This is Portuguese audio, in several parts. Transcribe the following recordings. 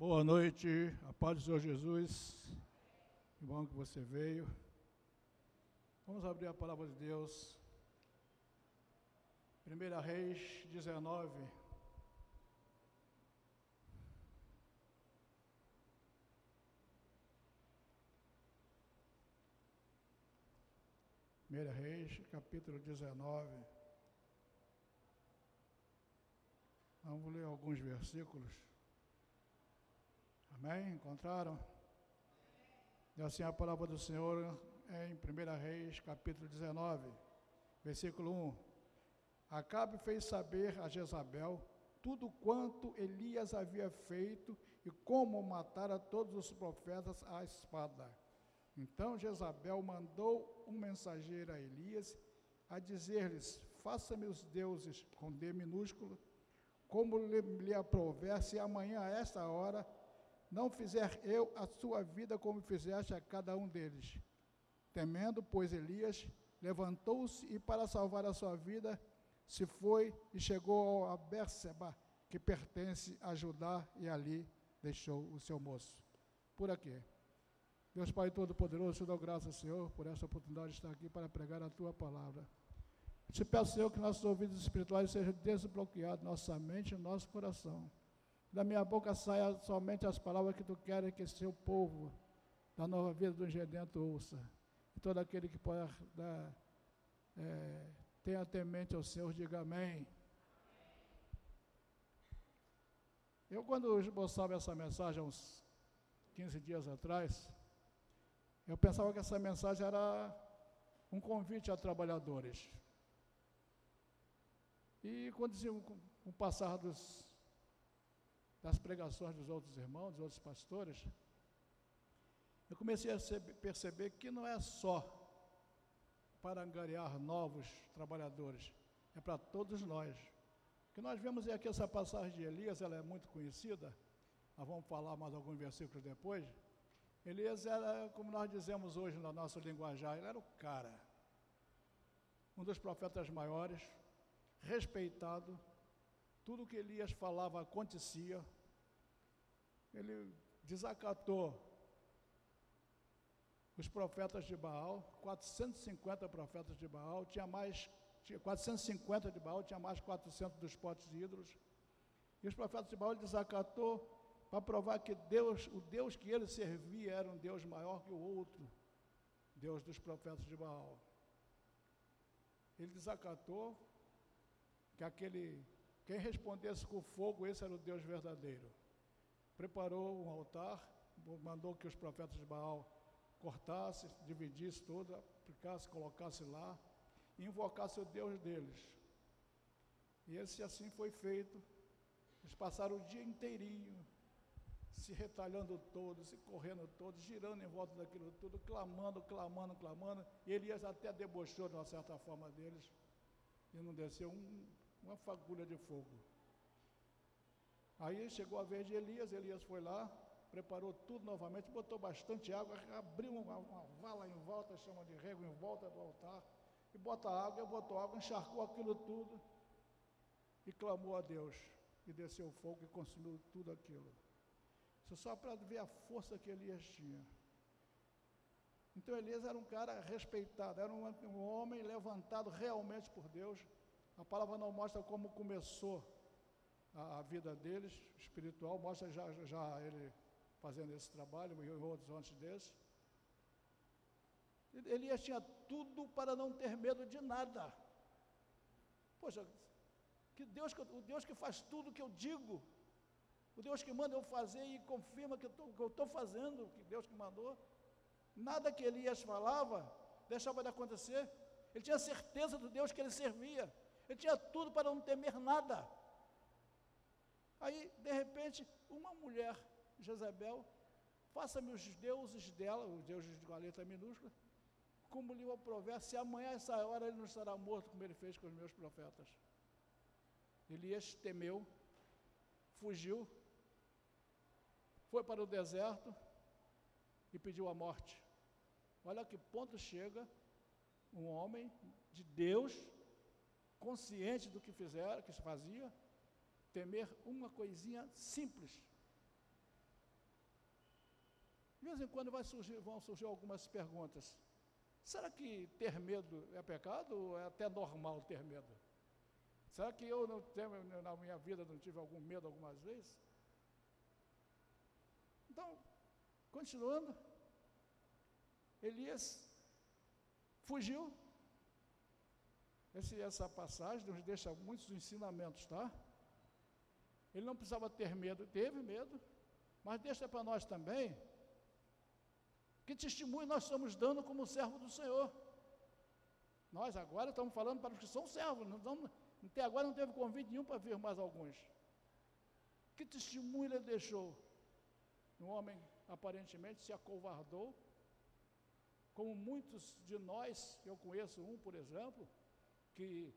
Boa noite, a paz do Senhor Jesus. Que bom que você veio. Vamos abrir a palavra de Deus. 1 Reis 19. Primeira Reis, capítulo 19. Vamos ler alguns versículos. Amém? Encontraram? E assim a palavra do Senhor é em 1 Reis, capítulo 19, versículo 1. Acabe fez saber a Jezabel tudo quanto Elias havia feito e como matara todos os profetas à espada. Então Jezabel mandou um mensageiro a Elias a dizer-lhes: Faça-me os deuses com D minúsculo, como lhe, aprover, se amanhã a esta hora não fizer eu a sua vida como fizeste a cada um deles. Temendo, pois Elias levantou-se e, para salvar a sua vida, se foi e chegou a Berseba, que pertence a Judá, e ali deixou o seu moço. Por aqui. Deus Pai Todo-Poderoso, te dou graças, Senhor, por essa oportunidade de estar aqui para pregar a tua palavra. Te peço, Senhor, que nossos ouvidos espirituais sejam desbloqueados, nossa mente e nosso coração. Da minha boca saia somente as palavras que tu queres que seu povo, da nova vida do Gedento, ouça. E todo aquele que pode dar, é, tenha temente ao Senhor, diga amém. Eu, quando esboçava essa mensagem, uns 15 dias atrás, eu pensava que essa mensagem era um convite a trabalhadores. E quando com o passar dos, das pregações dos outros irmãos, dos outros pastores, eu comecei a perceber que não é só para angariar novos trabalhadores, é para todos nós. O que nós vemos é aqui essa passagem de Elias, ela é muito conhecida, nós vamos falar mais alguns versículos depois, Elias era, como nós dizemos hoje na nossa linguajar, ele era o cara. Um dos profetas maiores, respeitado. Tudo que Elias falava acontecia. Ele desacatou os profetas de Baal, 450 profetas de Baal, tinha mais, tinha 450 de Baal, tinha mais 400 dos potes de ídolos. E os profetas de Baal ele desacatou para provar que Deus, o Deus que ele servia era um Deus maior que o outro, Deus dos profetas de Baal. Ele desacatou que aquele, quem respondesse com fogo, esse era o Deus verdadeiro. Preparou um altar, mandou que os profetas de Baal cortassem, dividissem tudo, aplicassem, colocassem lá, e invocassem o Deus deles. E esse assim foi feito. Eles passaram o dia inteirinho se retalhando todos, se correndo todos, girando em volta daquilo tudo, clamando, clamando, clamando. E Elias até debochou de uma certa forma deles e não desceu um, uma fagulha de fogo. Aí chegou a vez de Elias, Elias foi lá, preparou tudo novamente, botou bastante água, abriu uma, uma vala em volta, chama de rego em volta do altar, e bota água, botou água, encharcou aquilo tudo e clamou a Deus. E desceu fogo e consumiu tudo aquilo. Isso só para ver a força que Elias tinha. Então Elias era um cara respeitado, era um, um, homem levantado realmente por Deus. A palavra não mostra como começou a, a vida deles, espiritual, mostra já, já ele fazendo esse trabalho e outros antes desse. Elias tinha tudo para não ter medo de nada. Poxa, que Deus, o Deus que faz tudo que eu digo, o Deus que manda eu fazer e confirma que eu estou fazendo, que Deus que mandou. Nada que Elias falava deixava de acontecer. Ele tinha certeza do Deus que ele servia. Ele tinha tudo para não temer nada. Aí, de repente, uma mulher, Jezabel, faça-me os deuses dela, os deuses de uma letra minúscula, como lhe aprover, se amanhã essa hora ele não estará morto, como ele fez com os meus profetas. Elias temeu, fugiu, foi para o deserto e pediu a morte. Olha que ponto chega um homem de Deus, consciente do que fizeram, que se fazia, temer uma coisinha simples. De vez em quando surgir, vão surgir algumas perguntas. Será que ter medo é pecado ou é até normal ter medo? Será que eu não tenho, na minha vida não tive algum medo algumas vezes? Então, continuando, Elias fugiu. Esse, essa passagem nos deixa muitos ensinamentos, tá? Ele não precisava ter medo, teve medo, mas deixa para nós também que testemunho nós estamos dando como servo do Senhor. Nós agora estamos falando para os que são servos, não, não, até agora não teve convite nenhum para vir mais alguns. Que testemunho ele deixou? Um homem aparentemente se acovardou, como muitos de nós, eu conheço um, por exemplo, que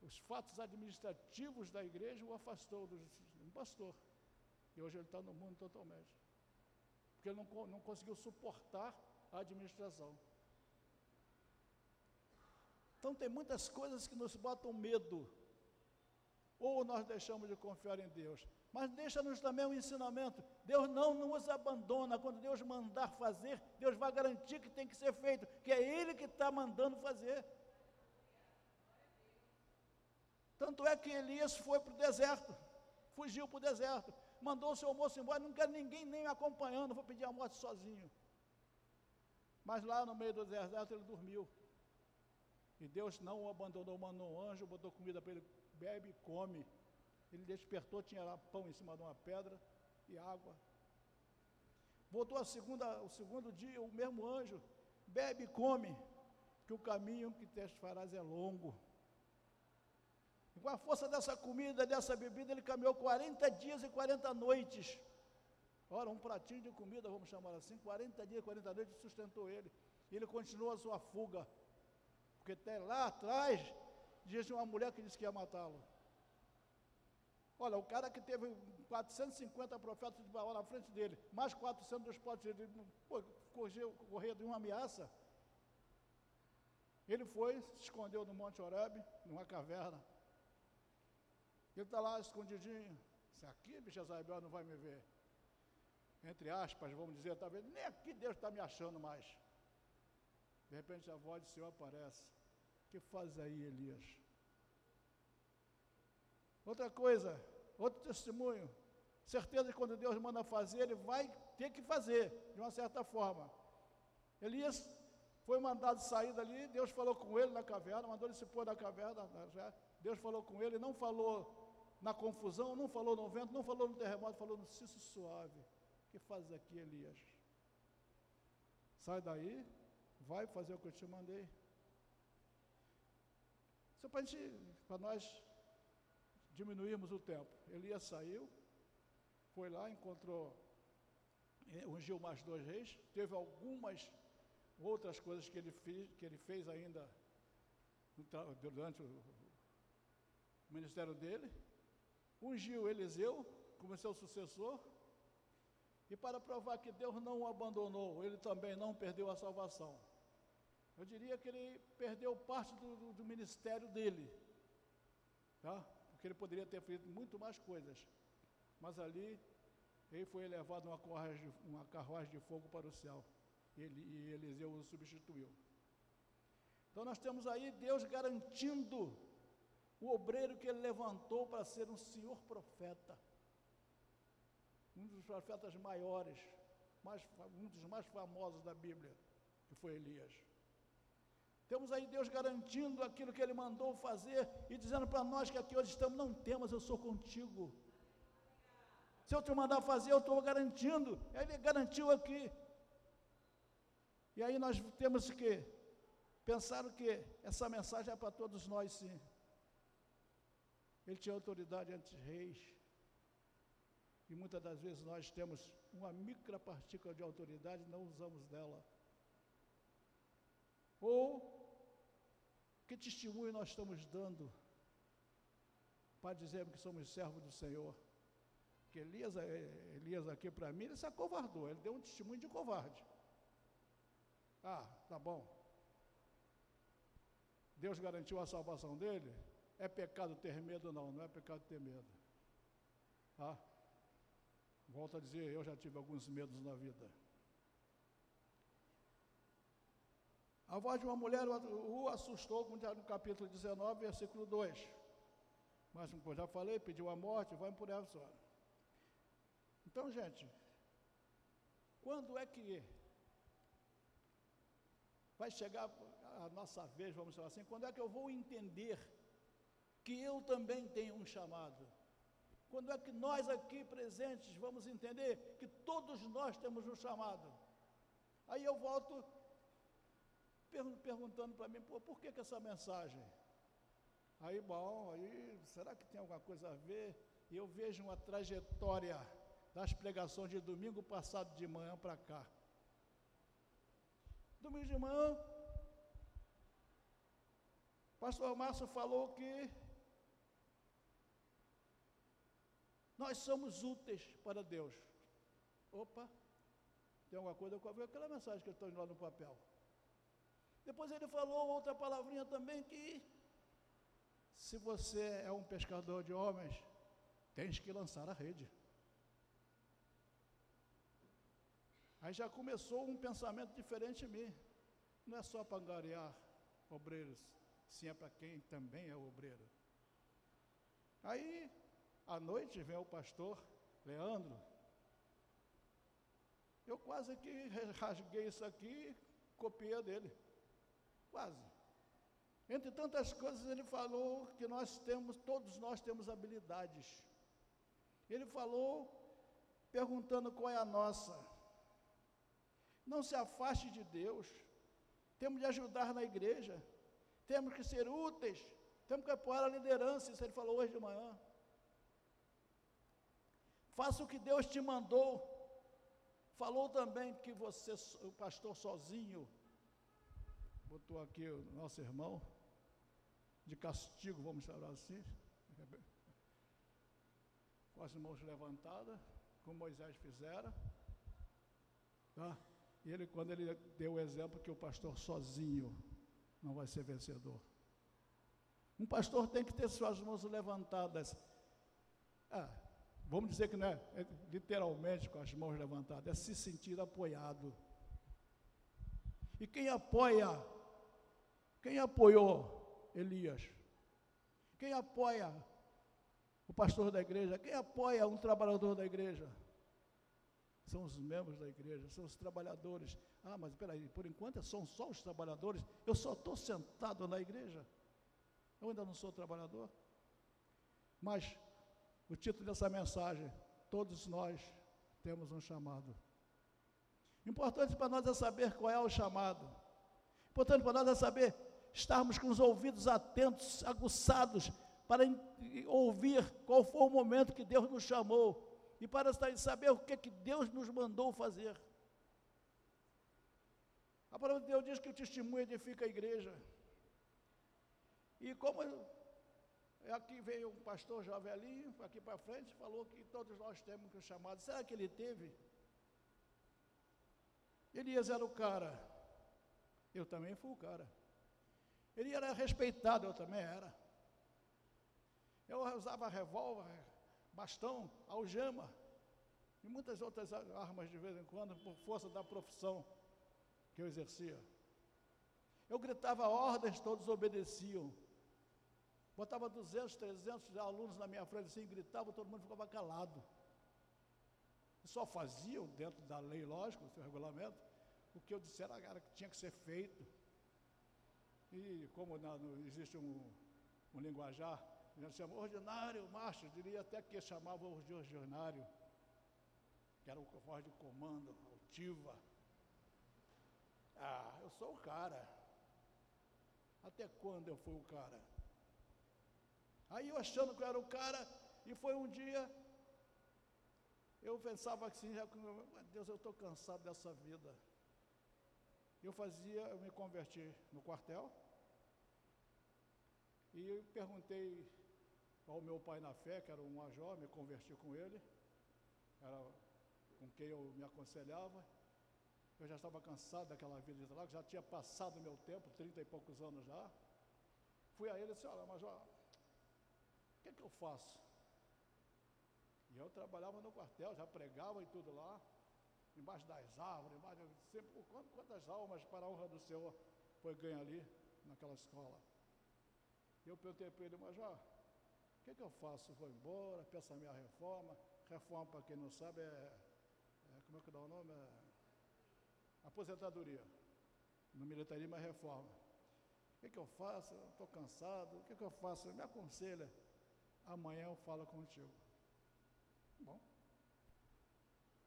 os fatos administrativos da igreja o afastou do um pastor. E hoje ele está no mundo totalmente. Porque ele não, não conseguiu suportar a administração. Então tem muitas coisas que nos botam medo. Ou nós deixamos de confiar em Deus. Mas deixa-nos também um ensinamento. Deus não nos abandona. Quando Deus mandar fazer, Deus vai garantir que tem que ser feito, que é Ele que está mandando fazer. Tanto é que Elias foi para o deserto, fugiu para o deserto, mandou o seu moço embora, não quer ninguém nem me acompanhando, vou pedir a morte sozinho. Mas lá no meio do deserto ele dormiu. E Deus não o abandonou, mandou um anjo, botou comida para ele, bebe e come. Ele despertou, tinha lá pão em cima de uma pedra e água. Voltou a segunda, o segundo dia, o mesmo anjo, bebe e come, que o caminho que te farás é longo. E com a força dessa comida, dessa bebida, ele caminhou 40 dias e 40 noites. Ora, um pratinho de comida, vamos chamar assim, 40 dias e 40 noites sustentou ele. E ele continuou a sua fuga. Porque até lá atrás, diz uma mulher que disse que ia matá-lo. Olha, o cara que teve 450 profetas de Baal na frente dele, mais 400 dos potes, ele correu, correu de uma ameaça. Ele foi, se escondeu no Monte Oreb, numa caverna. Ele está lá escondidinho. Se aqui, bicho Jezabel não vai me ver. Entre aspas, vamos dizer, talvez, nem aqui Deus está me achando mais. De repente a voz do Senhor aparece. O que faz aí, Elias? Outra coisa, outro testemunho. Certeza que quando Deus manda fazer, ele vai ter que fazer, de uma certa forma. Elias foi mandado sair dali, Deus falou com ele na caverna, mandou ele se pôr na caverna. Deus falou com ele, não falou na confusão, não falou no vento, não falou no terremoto, falou no cisso suave. O que fazes aqui, Elias? Sai daí, vai fazer o que eu te mandei. Só para, para nós diminuirmos o tempo. Elias saiu, foi lá, encontrou, eh, ungiu mais dois reis, teve algumas outras coisas que ele fez, que ele fez ainda durante o ministério dele, ungiu Eliseu como seu sucessor, e para provar que Deus não o abandonou, ele também não perdeu a salvação. Eu diria que ele perdeu parte do, do, ministério dele, tá? porque ele poderia ter feito muito mais coisas, mas ali ele foi elevado numa carruagem, uma carruagem de fogo para o céu, ele, e Eliseu o substituiu. Então nós temos aí Deus garantindo o obreiro que ele levantou para ser um senhor profeta, um dos profetas maiores, mais, um dos mais famosos da Bíblia, que foi Elias. Temos aí Deus garantindo aquilo que Ele mandou fazer e dizendo para nós que aqui hoje estamos, não temos, eu sou contigo. Se eu te mandar fazer, eu estou garantindo. Ele garantiu aqui. E aí nós temos que pensar que essa mensagem é para todos nós, sim. Ele tinha autoridade entre reis. E muitas das vezes nós temos uma micropartícula de autoridade e não usamos dela. Ou que testemunho nós estamos dando para dizermos que somos servos do Senhor? Que Elias, eh, Elias aqui para mim, ele se acovardou, ele deu um testemunho de covarde. Ah, tá bom. Deus garantiu a salvação dele? É pecado ter medo? Não, não é pecado ter medo. Tá? Volto a dizer, eu já tive alguns medos na vida. A voz de uma mulher o assustou, como está no capítulo 19, versículo 2. Mas, como já falei, pediu a morte, vai por essa. Então, gente, quando é que vai chegar a nossa vez, vamos falar assim, quando é que eu vou entender que eu também tenho um chamado? Quando é que nós aqui presentes vamos entender que todos nós temos um chamado? Aí eu volto perguntando para mim, por que, que essa mensagem? Aí, bom, aí, será que tem alguma coisa a ver? E eu vejo uma trajetória das pregações de domingo passado de manhã para cá. Domingo de manhã, pastor Márcio falou que nós somos úteis para Deus. Opa, tem alguma coisa com aquela mensagem que eu estou lá no papel. Depois ele falou outra palavrinha também que se você é um pescador de homens, tens que lançar a rede. Aí já começou um pensamento diferente em mim. Não é só para angariar obreiros, sim é para quem também é obreiro. Aí, à noite, vem o pastor Leandro. Eu quase que rasguei isso aqui, copiei dele. Quase. Entre tantas coisas, ele falou que nós temos, todos nós temos habilidades. Ele falou, perguntando qual é a nossa. Não se afaste de Deus. Temos de ajudar na igreja. Temos que ser úteis. Temos que apoiar a liderança. Isso ele falou hoje de manhã. Faça o que Deus te mandou. Falou também que você, o pastor sozinho, botou aqui o nosso irmão, de castigo, vamos chamar assim, com as mãos levantadas, como Moisés fizera. Tá? E ele, quando ele deu o exemplo que o pastor sozinho não vai ser vencedor. Um pastor tem que ter suas mãos levantadas. Ah, vamos dizer que não é, é literalmente com as mãos levantadas, é se sentir apoiado. E quem apoia quem apoiou Elias? Quem apoia o pastor da igreja? Quem apoia um trabalhador da igreja? São os membros da igreja, são os trabalhadores. Ah, mas peraí, por enquanto são só os trabalhadores. Eu só estou sentado na igreja. Eu ainda não sou trabalhador. Mas o título dessa mensagem, todos nós temos um chamado. Importante para nós é saber qual é o chamado. Importante para nós é saber estarmos com os ouvidos atentos, aguçados, para ouvir qual foi o momento que Deus nos chamou e para saber o que, que Deus nos mandou fazer. A palavra de Deus diz que o testemunho edifica a igreja. E como aqui veio um pastor Javelinho, aqui para frente, falou que todos nós temos um chamado. Será que ele teve? Elias era o cara. Eu também fui o cara. Ele era respeitado, eu também era. Eu usava revólver, bastão, algema e muitas outras armas de vez em quando, por força da profissão que eu exercia. Eu gritava ordens, todos obedeciam. Botava 200, 300 alunos na minha frente assim, gritava, todo mundo ficava calado. Só faziam, dentro da lei, lógico, do seu regulamento, o que eu disser era que tinha que ser feito. E como não, existe um, um linguajar, já chama ordinário, macho, diria até que chamavam de ordinário, que era o voz de comando, altiva. Ah, eu sou o cara. Até quando eu fui o cara? Aí eu achando que eu era o cara, e foi um dia, eu pensava assim, já, Deus, eu estou cansado dessa vida. Eu fazia, eu me converti no quartel, e eu perguntei ao meu pai na fé, que era um major, me converti com ele, era com quem eu me aconselhava. Eu já estava cansado daquela vida de lá, já tinha passado meu tempo, trinta e poucos anos já. Fui a ele e disse, olha, major, que, é que eu faço? E eu trabalhava no quartel, já pregava e tudo lá, embaixo das árvores, embaixo, sempre, quantas almas para a honra do Senhor foi ganho ali, naquela escola. E eu perguntei para ele, já, o que, que eu faço? Vou embora, peço a minha reforma. Reforma, para quem não sabe, é, é, como é que dá o nome? É, aposentadoria. No militarismo é reforma. O que, que eu faço? Estou cansado. O que, que eu faço? Me aconselha. Amanhã eu falo contigo. Bom.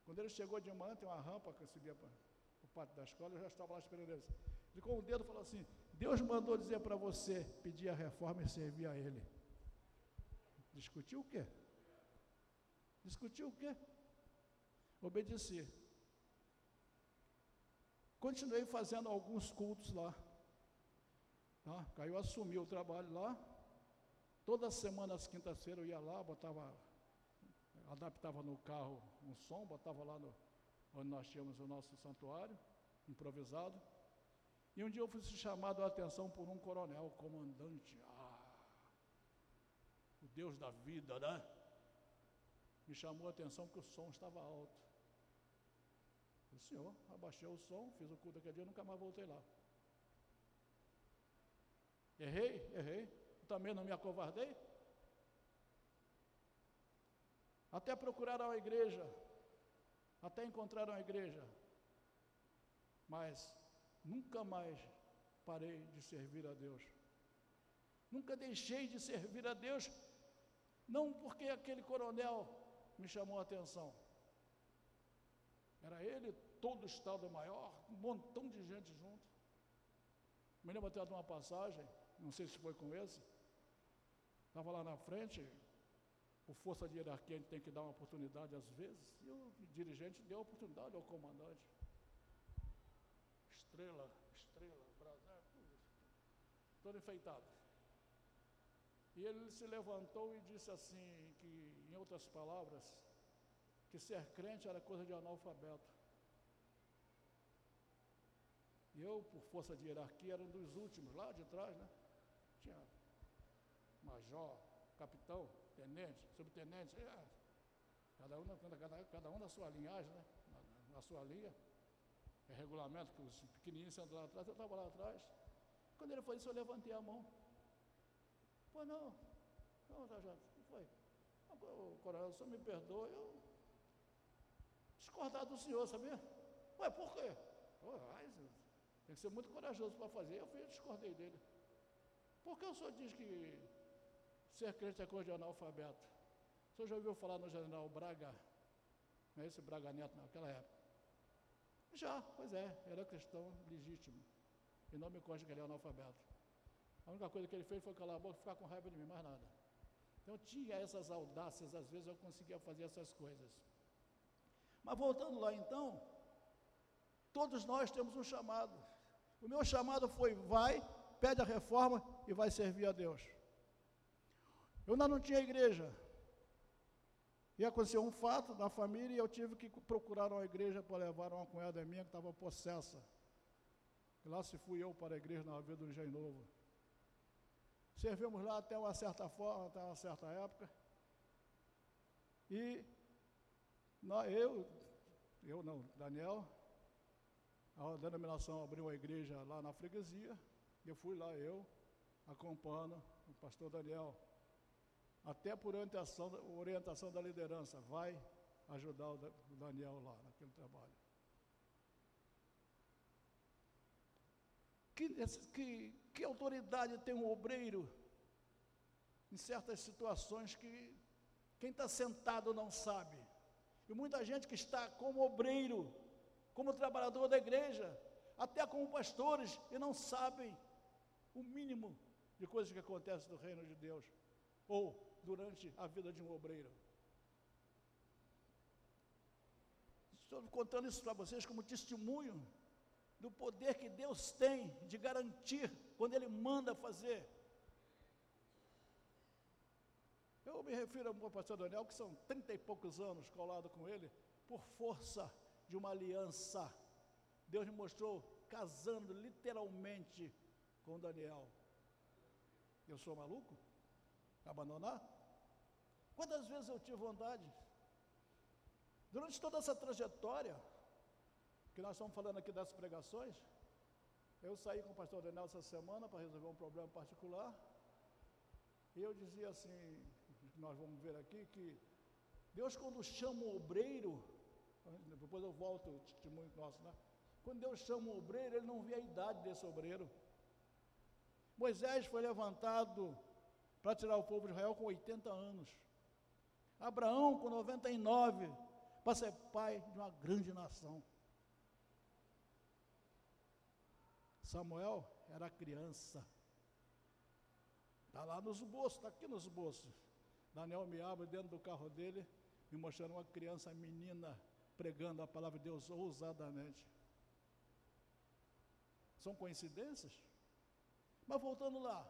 Quando ele chegou de manhã, tem uma rampa que subia para o pátio da escola, eu já estava lá esperando ele. Ele com o dedo falou assim: Deus mandou dizer para você pedir a reforma e servir a Ele. Discutiu o quê? Discutiu o quê? Obedeci. Continuei fazendo alguns cultos lá. Tá? Aí eu assumi o trabalho lá. Toda semana, às quintas-feiras, eu ia lá, botava adaptava no carro um som, botava lá no, onde nós tínhamos o nosso santuário, improvisado. E um dia eu fui chamado a atenção por um coronel, comandante, ah, o Deus da vida, né? Me chamou a atenção porque o som estava alto. O senhor, abaixei o som, fiz o culto aquele dia, nunca mais voltei lá. Errei, errei. Também não me acovardei. Até procuraram a igreja, até encontraram a igreja, mas nunca mais parei de servir a Deus. Nunca deixei de servir a Deus, não porque aquele coronel me chamou a atenção. Era ele, todo o Estado maior, um montão de gente junto. Me lembro até de uma passagem, não sei se foi com esse, estava lá na frente, por força de hierarquia, a gente tem que dar uma oportunidade às vezes, e o dirigente deu a oportunidade ao comandante. Estrela, estrela, brasar, tudo isso. Todo enfeitado. E ele se levantou e disse assim, que, em outras palavras, que ser crente era coisa de analfabeto. E eu, por força de hierarquia, era um dos últimos, lá de trás, né? Tinha major, capitão, tenente, subtenente, é, cada, um, cada, cada um na sua linhagem, né? na, na sua linha. É regulamento que os pequenininhos sentam lá atrás, eu estava lá atrás. Quando ele foi isso, eu levantei a mão. Pô, não, não, tá, já, foi. O coronel, o senhor me perdoa, eu discordar do senhor, sabia? Ué, por quê? Tem que ser muito corajoso para fazer. Eu eu discordei dele. Por que o senhor diz que Ser crente é coisa de analfabeto. O senhor já ouviu falar no general Braga? Não é esse Braga Neto naquela época? Já, pois é, era cristão legítimo. E não me consta que ele é analfabeto. A única coisa que ele fez foi calar a boca e ficar com raiva de mim, mais nada. Então tinha essas audácias, às vezes eu conseguia fazer essas coisas. Mas voltando lá então, todos nós temos um chamado. O meu chamado foi: vai, pede a reforma e vai servir a Deus. Eu ainda não tinha igreja. E aconteceu um fato na família e eu tive que procurar uma igreja para levar uma cunhada minha que estava possessa. E lá se fui eu para a igreja na Avenida do Engenho Novo. Servimos lá até uma certa forma, até uma certa época. E nós, eu, eu não, Daniel, a denominação abriu uma igreja lá na freguesia. Eu fui lá, eu, acompanhando o pastor Daniel até por orientação, orientação da liderança, vai ajudar o Daniel lá naquele trabalho. Que, que, que autoridade tem um obreiro em certas situações que quem está sentado não sabe? E muita gente que está como obreiro, como trabalhador da igreja, até como pastores, e não sabem o mínimo de coisas que acontecem no reino de Deus. Ou durante a vida de um obreiro. Estou contando isso para vocês como testemunho do poder que Deus tem de garantir quando Ele manda fazer. Eu me refiro ao pastor Daniel, que são trinta e poucos anos colado com ele, por força de uma aliança. Deus me mostrou casando literalmente com Daniel. Eu sou maluco? Abandonar? Quantas vezes eu tive vontade? Durante toda essa trajetória, que nós estamos falando aqui das pregações, Eu saí com o pastor Daniel essa semana para resolver um problema particular. E eu dizia assim, nós vamos ver aqui, que Deus quando chama o obreiro, depois eu volto o testemunho nosso, né? Quando Deus chama o obreiro, ele não vê a idade desse obreiro. Moisés foi levantado para tirar o povo de Israel com 80 anos. Abraão com 99, para ser pai de uma grande nação. Samuel era criança. Está lá nos bolsos, está aqui nos bolsos. Daniel me abre dentro do carro dele, me mostrando uma criança menina pregando a palavra de Deus ousadamente. São coincidências? Mas voltando lá,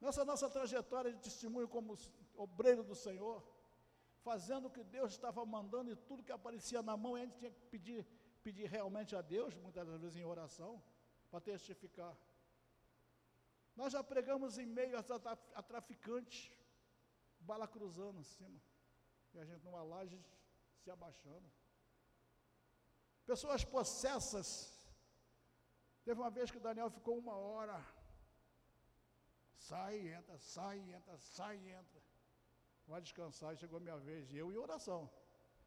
nessa nossa trajetória de testemunho como obreiro do Senhor, fazendo o que Deus estava mandando e tudo que aparecia na mão, a gente tinha que pedir, pedir realmente a Deus, muitas das vezes em oração, para testificar. Nós já pregamos em meio a, traficantes, bala cruzando em cima, e a gente numa laje se abaixando. Pessoas possessas. Teve uma vez que o Daniel ficou uma hora. Sai, entra, sai, entra, sai, entra. Vai descansar, chegou a minha vez. E eu em oração.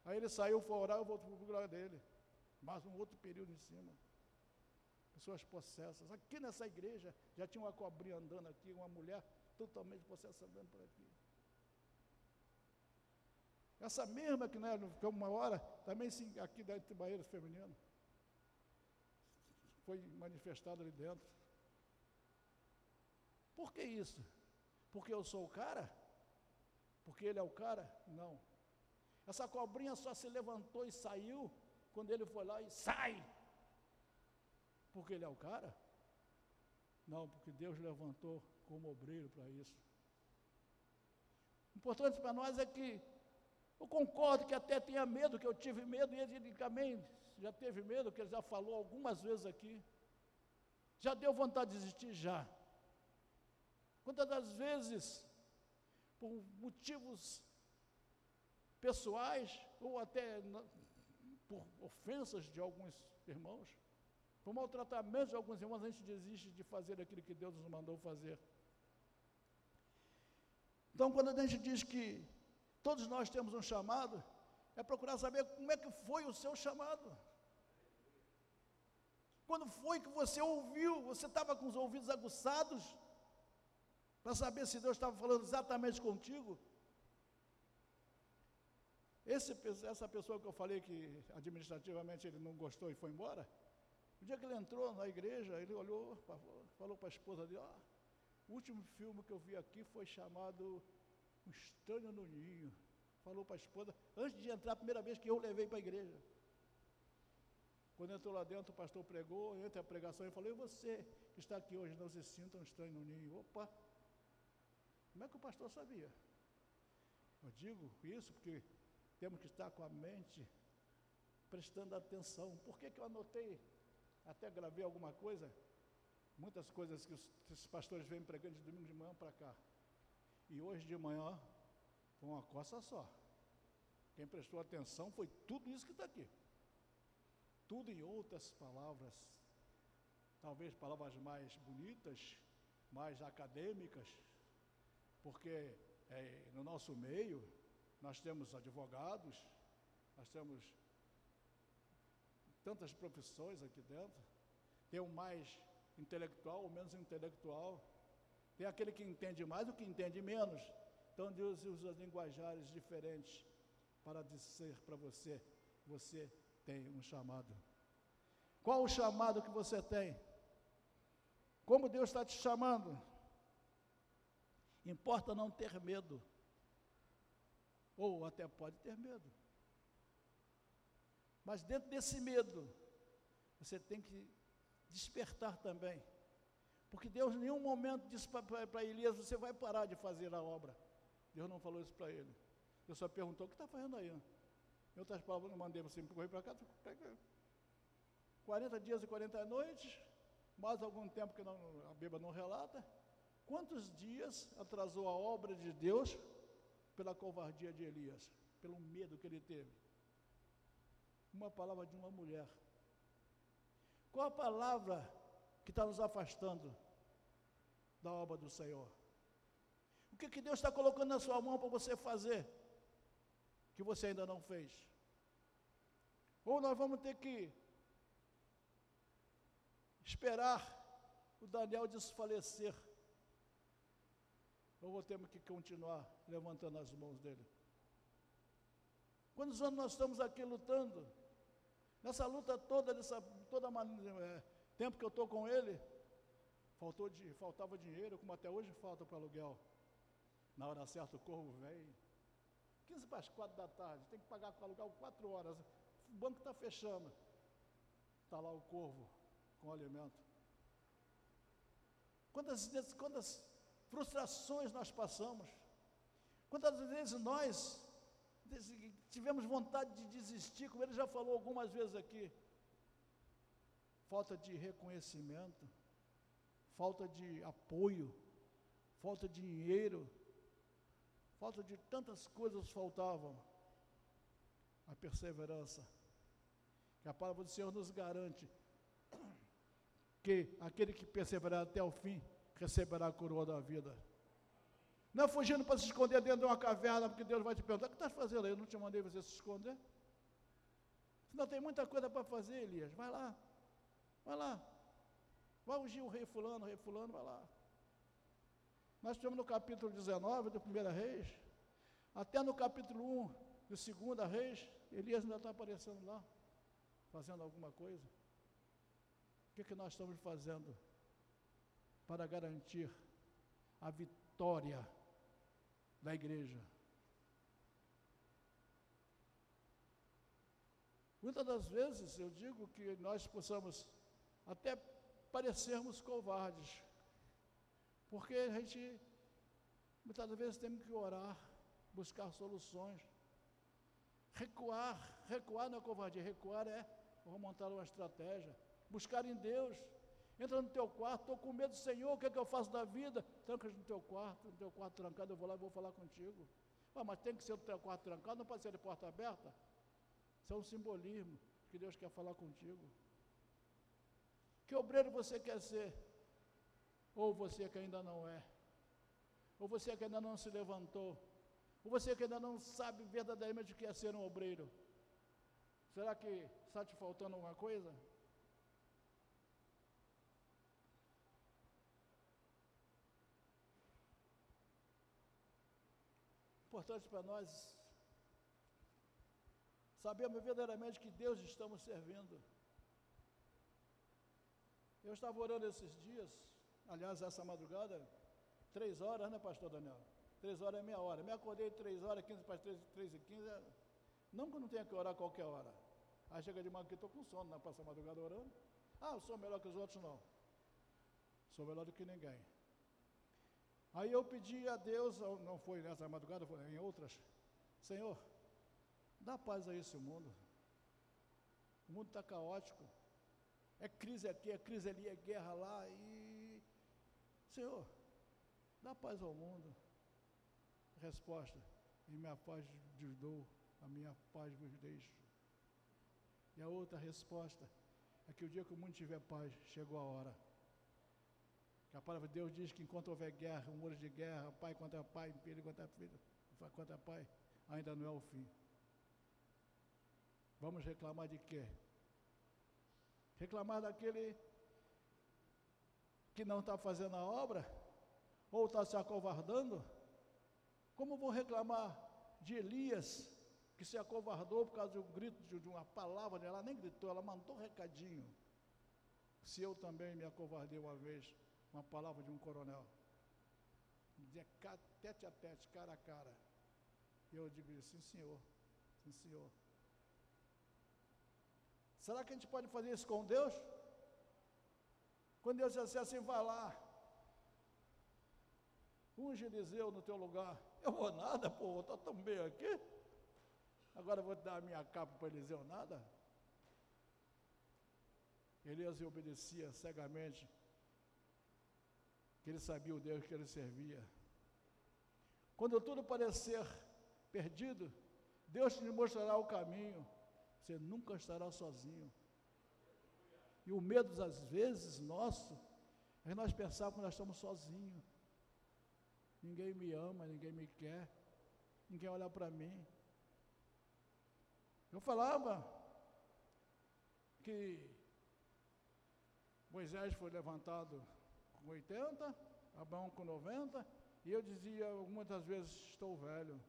Aí ele saiu, foi orar, eu volto para o lugar dele. Mais um outro período em cima. Pessoas possessas. Aqui nessa igreja já tinha uma cobrinha andando aqui, uma mulher totalmente possessa andando por aqui. Essa mesma que né, ficou uma hora, também sim, aqui dentro do banheiro feminino. Foi manifestado ali dentro. Por que isso? Porque eu sou o cara? Porque ele é o cara? Não. Essa cobrinha só se levantou e saiu quando ele foi lá e sai. Porque ele é o cara? Não, porque Deus levantou como obreiro para isso. O importante para nós é que eu concordo que até tenha medo, que eu tive medo, e ele também já teve medo, que ele já falou algumas vezes aqui. Já deu vontade de desistir? Já. Quantas das vezes, por motivos pessoais, ou até na, por ofensas de alguns irmãos, por maltratamento de alguns irmãos, a gente desiste de fazer aquilo que Deus nos mandou fazer. Então, quando a gente diz que todos nós temos um chamado, é procurar saber como é que foi o seu chamado. Quando foi que você ouviu, você estava com os ouvidos aguçados, para saber se Deus estava falando exatamente contigo? Esse, essa pessoa que eu falei que administrativamente ele não gostou e foi embora, o dia que ele entrou na igreja, ele olhou, falou para a esposa dele, ó, o último filme que eu vi aqui foi chamado um estranho no ninho. Falou para a esposa, antes de entrar, a primeira vez que eu levei para a igreja. Quando entrou lá dentro, o pastor pregou, entre a pregação, ele falou, e você que está aqui hoje, não se sinta um estranho no ninho. Opa! Como é que o pastor sabia? Eu digo isso porque temos que estar com a mente prestando atenção. Por que, que eu anotei? Até gravei alguma coisa. Muitas coisas que os, os pastores vêm pregando de domingo de manhã para cá. E hoje de manhã foi uma coça só. Quem prestou atenção foi tudo isso que está aqui. Tudo em outras palavras. Talvez palavras mais bonitas, mais acadêmicas, porque é, no nosso meio nós temos advogados, nós temos tantas profissões aqui dentro. Tem o mais intelectual, o menos intelectual. Tem aquele que entende mais, o que entende menos. Então Deus usa linguajares diferentes para dizer para você: você tem um chamado. Qual o chamado que você tem? Como Deus está te chamando? Importa não ter medo. Ou até pode ter medo. Mas dentro desse medo, você tem que despertar também. Porque Deus em nenhum momento disse para Elias, você vai parar de fazer a obra. Deus não falou isso para ele. Deus só perguntou, o que está fazendo aí? Em outras palavras, eu mandei você correr para cá, pega 40 dias e 40 noites, mais algum tempo que não, a Bíblia não relata. Quantos dias atrasou a obra de Deus pela covardia de Elias, pelo medo que ele teve? Uma palavra de uma mulher. Qual a palavra que está nos afastando da obra do Senhor? O que, que Deus está colocando na sua mão para você fazer, que você ainda não fez? Ou nós vamos ter que esperar o Daniel desfalecer, ou ter que continuar levantando as mãos dele. Quantos anos nós estamos aqui lutando? Nessa luta toda, nessa toda é, tempo que eu estou com ele, faltou de, faltava dinheiro, como até hoje falta para aluguel. Na hora certa o corvo vem. 15 para as 4 da tarde, tem que pagar para aluguel 4 horas. O banco está fechando. Está lá o corvo com o alimento. Quantas, quantas frustrações nós passamos? Quantas vezes nós tivemos vontade de desistir, como ele já falou algumas vezes aqui. Falta de reconhecimento, falta de apoio, falta de dinheiro, falta de tantas coisas faltavam. A perseverança. Que a palavra do Senhor nos garante que aquele que perseverar até o fim receberá a coroa da vida. Não é fugindo para se esconder dentro de uma caverna, porque Deus vai te perguntar: o que estás fazendo aí? Eu não te mandei você se esconder? Senão tem muita coisa para fazer, Elias. Vai lá. Vai lá. Vai ungir o rei fulano, o rei fulano, vai lá. Nós estamos no capítulo 19 do 1 Reis, até no capítulo 1 do 2 Reis, Elias ainda está aparecendo lá, fazendo alguma coisa. O que, é que nós estamos fazendo para garantir a vitória da igreja. Muitas das vezes eu digo que nós possamos até parecermos covardes, porque a gente muitas vezes temos que orar, buscar soluções, recuar, recuar não é covardia, recuar é montar uma estratégia, buscar em Deus, entra no teu quarto, estou com medo do Senhor, o que é que eu faço da vida? Tranca no teu quarto, no teu quarto trancado, eu vou lá e vou falar contigo. Ah, mas tem que ser o teu quarto trancado, não pode ser de porta aberta. Isso é um simbolismo que Deus quer falar contigo. Que obreiro você quer ser? Ou você que ainda não é? Ou você que ainda não se levantou? Ou você que ainda não sabe verdadeiramente o que é ser um obreiro? Será que está te faltando alguma coisa? Importante para nós sabemos verdadeiramente que Deus estamos servindo. Eu estava orando esses dias, aliás, essa madrugada, três horas, né, pastor Daniel? Três horas é meia hora. Me acordei três horas, quinze para três, três e quinze. É, não que eu não tenha que orar qualquer hora. Aí chega de manhã que estou com sono, né? Passa a madrugada orando. Ah, eu sou melhor que os outros, não. Sou melhor do que ninguém. Aí eu pedi a Deus, não foi nessa madrugada, foi em outras, Senhor, dá paz a esse mundo. O mundo está caótico. É crise aqui, é crise ali, é guerra lá. E, Senhor, dá paz ao mundo. Resposta: E minha paz vos dou, a minha paz vos deixo. E a outra resposta é que o dia que o mundo tiver paz, chegou a hora. Que a palavra de Deus diz que enquanto houver guerra, rumores de guerra, pai contra pai, filho contra filho, contra pai, ainda não é o fim. Vamos reclamar de quê? Reclamar daquele que não está fazendo a obra? Ou está se acovardando? Como vou reclamar de Elias, que se acovardou por causa de um grito, de uma palavra, ela nem gritou, ela mandou um recadinho. Se eu também me acovardei uma vez, uma palavra de um coronel. Dizia tete a tete, cara a cara. E eu digo, sim senhor, sim senhor. Será que a gente pode fazer isso com Deus? Quando Deus disser assim, vai lá, unge Eliseu no teu lugar. Eu vou nada, pô, estou tão bem aqui. Agora vou dar a minha capa para Eliseu, nada. Elias obedecia cegamente que ele sabia o Deus que ele servia. Quando tudo parecer perdido, Deus te mostrará o caminho. Você nunca estará sozinho. E o medo, às vezes, nosso, é nós pensarmos que nós estamos sozinhos. Ninguém me ama, ninguém me quer, ninguém olha para mim. Eu falava que Moisés foi levantado com 80, Abraão com 90, e eu dizia muitas vezes: estou velho.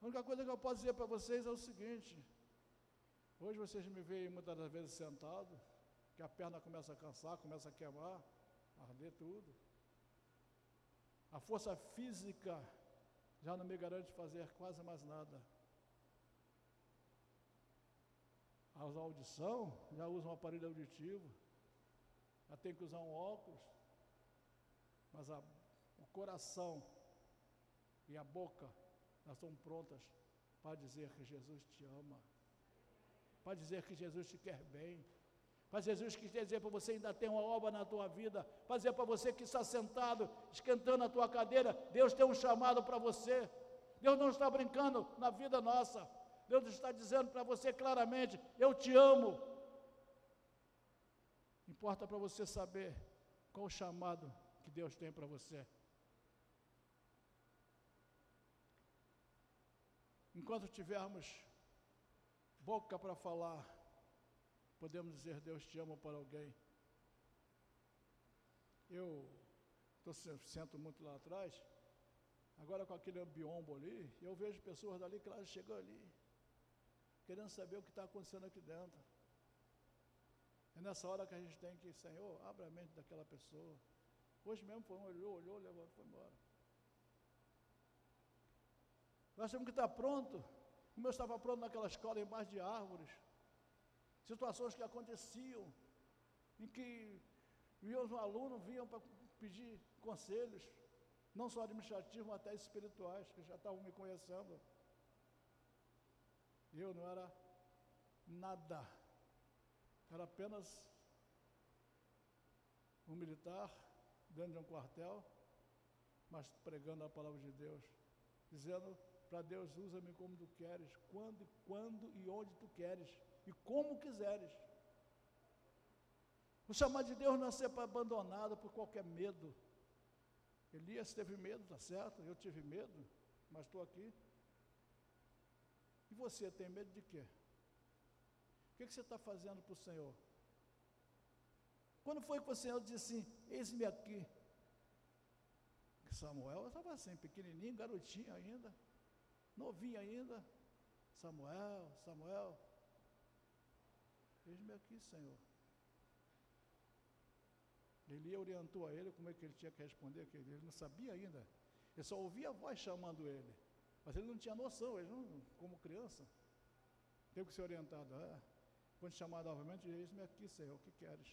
A única coisa que eu posso dizer para vocês é o seguinte: hoje vocês me veem muitas das vezes sentado, que a perna começa a cansar, começa a queimar, arder tudo. A força física já não me garante fazer quase mais nada. A audição, já usa um aparelho auditivo, já tem que usar um óculos, mas a, o coração e a boca já estão prontas para dizer que Jesus te ama, para dizer que Jesus te quer bem, para Jesus quer dizer para você ainda tem uma obra na tua vida, para dizer para você que está sentado, esquentando a tua cadeira, Deus tem um chamado para você. Deus não está brincando na vida nossa. Deus está dizendo para você claramente: Eu te amo. Importa para você saber qual o chamado que Deus tem para você. Enquanto tivermos boca para falar, podemos dizer Deus te ama para alguém. Eu tô, sento muito lá atrás, agora com aquele biombo ali, eu vejo pessoas dali que elas chegam ali, querendo saber o que está acontecendo aqui dentro. É nessa hora que a gente tem que, Senhor, abra a mente daquela pessoa. Hoje mesmo foi um, olhou, olhou, levou, foi embora. Nós temos que estar pronto. Como eu estava pronto naquela escola embaixo de árvores. Situações que aconteciam, em que os alunos vinham para pedir conselhos, não só administrativos, mas até espirituais, que já estavam me conhecendo. Eu não era nada, era apenas um militar dentro de um quartel, mas pregando a palavra de Deus, dizendo para Deus, usa-me como tu queres, quando, quando e onde tu queres, e como quiseres. O chamado de Deus não é ser abandonado por qualquer medo. Elias teve medo, tá certo? Eu tive medo, mas estou aqui. E você tem medo de quê? Que, que você está fazendo para o Senhor? Quando foi que o Senhor disse assim: Eis-me aqui? Samuel estava assim, pequenininho, garotinho ainda novinho ainda. Samuel, Samuel. Eis-me aqui, Senhor. Ele orientou a ele como é que ele tinha que responder, que ele não sabia ainda. Ele só ouvia a voz chamando ele. Mas ele não tinha noção, ele não, como criança. Teve que ser orientado. Ah, quando chamar novamente, eis-me aqui, Senhor, o que queres?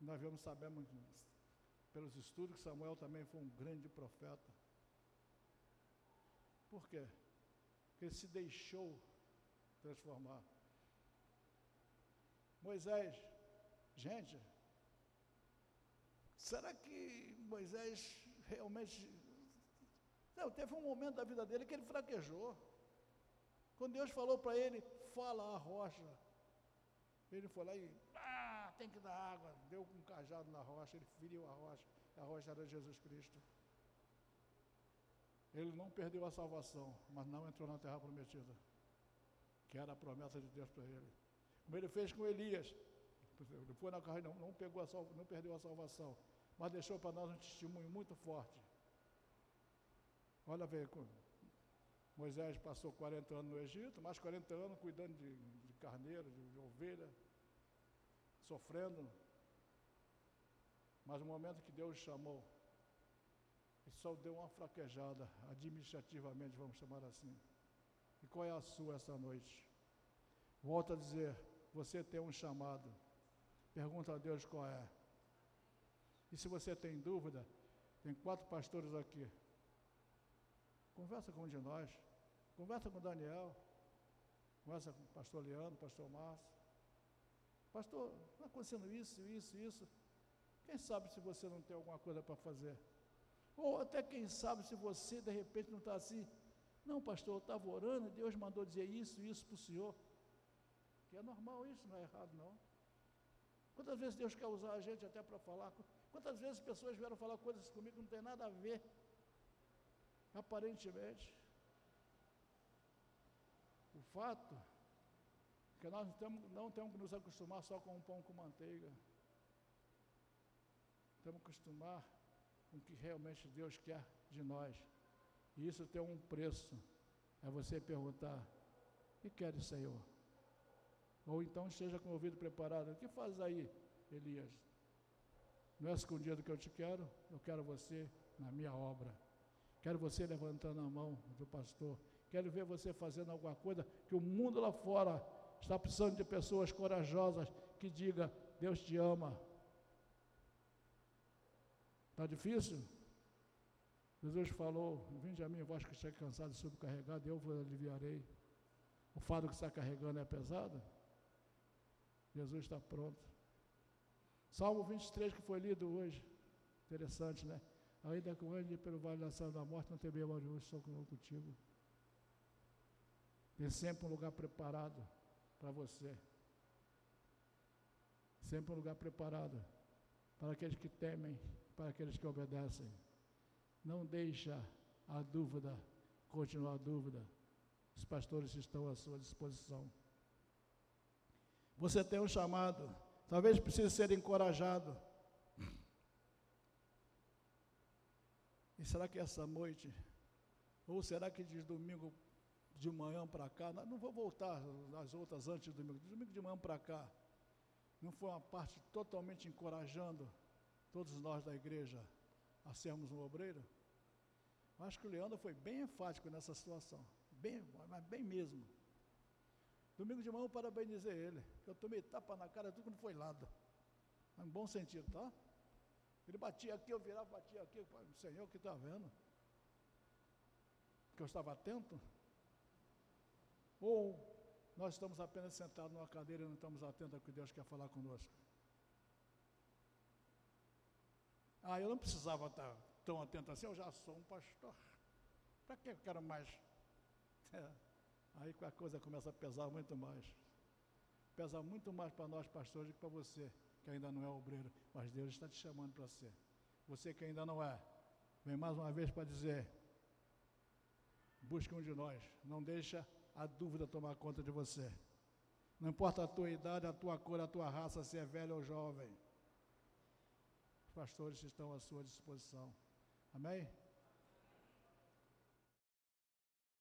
Nós vemos, sabemos, pelos estudos, que Samuel também foi um grande profeta. Por quê? Porque ele se deixou transformar. Moisés, gente, será que Moisés realmente. Não, teve um momento da vida dele que ele fraquejou. Quando Deus falou para ele, fala a rocha. Ele foi lá e, ah, tem que dar água. Deu um cajado na rocha, ele feriu a rocha. A rocha era Jesus Cristo. Ele não perdeu a salvação, mas não entrou na terra prometida, que era a promessa de Deus para ele. Como ele fez com Elias. Ele foi na carreira, não, não, pegou a salva, não perdeu a salvação, mas deixou para nós um testemunho muito forte. Olha, veio, Moisés passou 40 anos no Egito, mais 40 anos cuidando de, de carneiro, de, de ovelha, sofrendo. Mas no momento que Deus chamou, e só deu uma fraquejada, administrativamente, vamos chamar assim. E qual é a sua essa noite? Volto a dizer, você tem um chamado. Pergunta a Deus qual é. E se você tem dúvida, tem quatro pastores aqui. Conversa com um de nós. Conversa com Daniel. Conversa com o pastor Leandro, pastor Márcio. Pastor, está acontecendo isso, isso, isso. Quem sabe se você não tem alguma coisa para fazer? Ou até quem sabe se você de repente não está assim. Não, pastor, eu estava orando, Deus mandou dizer isso, isso para o senhor. Que é normal isso, não é errado não. Quantas vezes Deus quer usar a gente até para falar? Quantas vezes pessoas vieram falar coisas comigo que não tem nada a ver, aparentemente. O fato é que nós não temos, não temos que nos acostumar só com um pão com manteiga. Temos que acostumar com o que realmente Deus quer de nós. E isso tem um preço. É você perguntar: o que queres, Senhor? Ou então esteja com o ouvido preparado. O que faz aí, Elias? Não é escondido que eu te quero, eu quero você na minha obra. Quero você levantando a mão do pastor. Quero ver você fazendo alguma coisa que o mundo lá fora está precisando de pessoas corajosas que diga Deus te ama. Está difícil? Jesus falou: Vinde a mim, vós que estáis cansado e subcarregado, eu vos aliviarei. O fardo que está carregando é pesado? Jesus está pronto. Salmo 23 que foi lido hoje. Interessante, né? Ainda que o ande pelo vale da sombra da morte, não tem bem onde estou contigo. Tem sempre um lugar preparado para você. Sempre um lugar preparado para aqueles que temem, para aqueles que obedecem. Não deixa a dúvida continuar a dúvida. Os pastores estão à sua disposição. Você tem um chamado, talvez precise ser encorajado. E será que essa noite, ou será que de domingo de manhã para cá, não vou voltar as outras antes do domingo, de domingo de manhã para cá, não foi uma parte totalmente encorajando todos nós da igreja a sermos um obreiro? Acho que o Leandro foi bem enfático nessa situação, bem, mas bem mesmo. Domingo de manhã eu parabenizei ele. Eu tomei tapa na cara, tudo que não foi lado. Mas em bom sentido, tá? Ele batia aqui, eu virava, batia aqui. O Senhor que está vendo. Que eu estava atento. Ou nós estamos apenas sentados numa cadeira e não estamos atentos ao que Deus quer falar conosco. Ah, eu não precisava estar tão atento assim, eu já sou um pastor. Para que eu quero mais? É. Aí a coisa começa a pesar muito mais. Pesa muito mais para nós pastores do que para você, que ainda não é obreiro. Mas Deus está te chamando para ser. Você que ainda não é, vem mais uma vez para dizer: busque um de nós. Não deixa a dúvida tomar conta de você. Não importa a tua idade, a tua cor, a tua raça, se é velho ou jovem. Os pastores estão à sua disposição. Amém?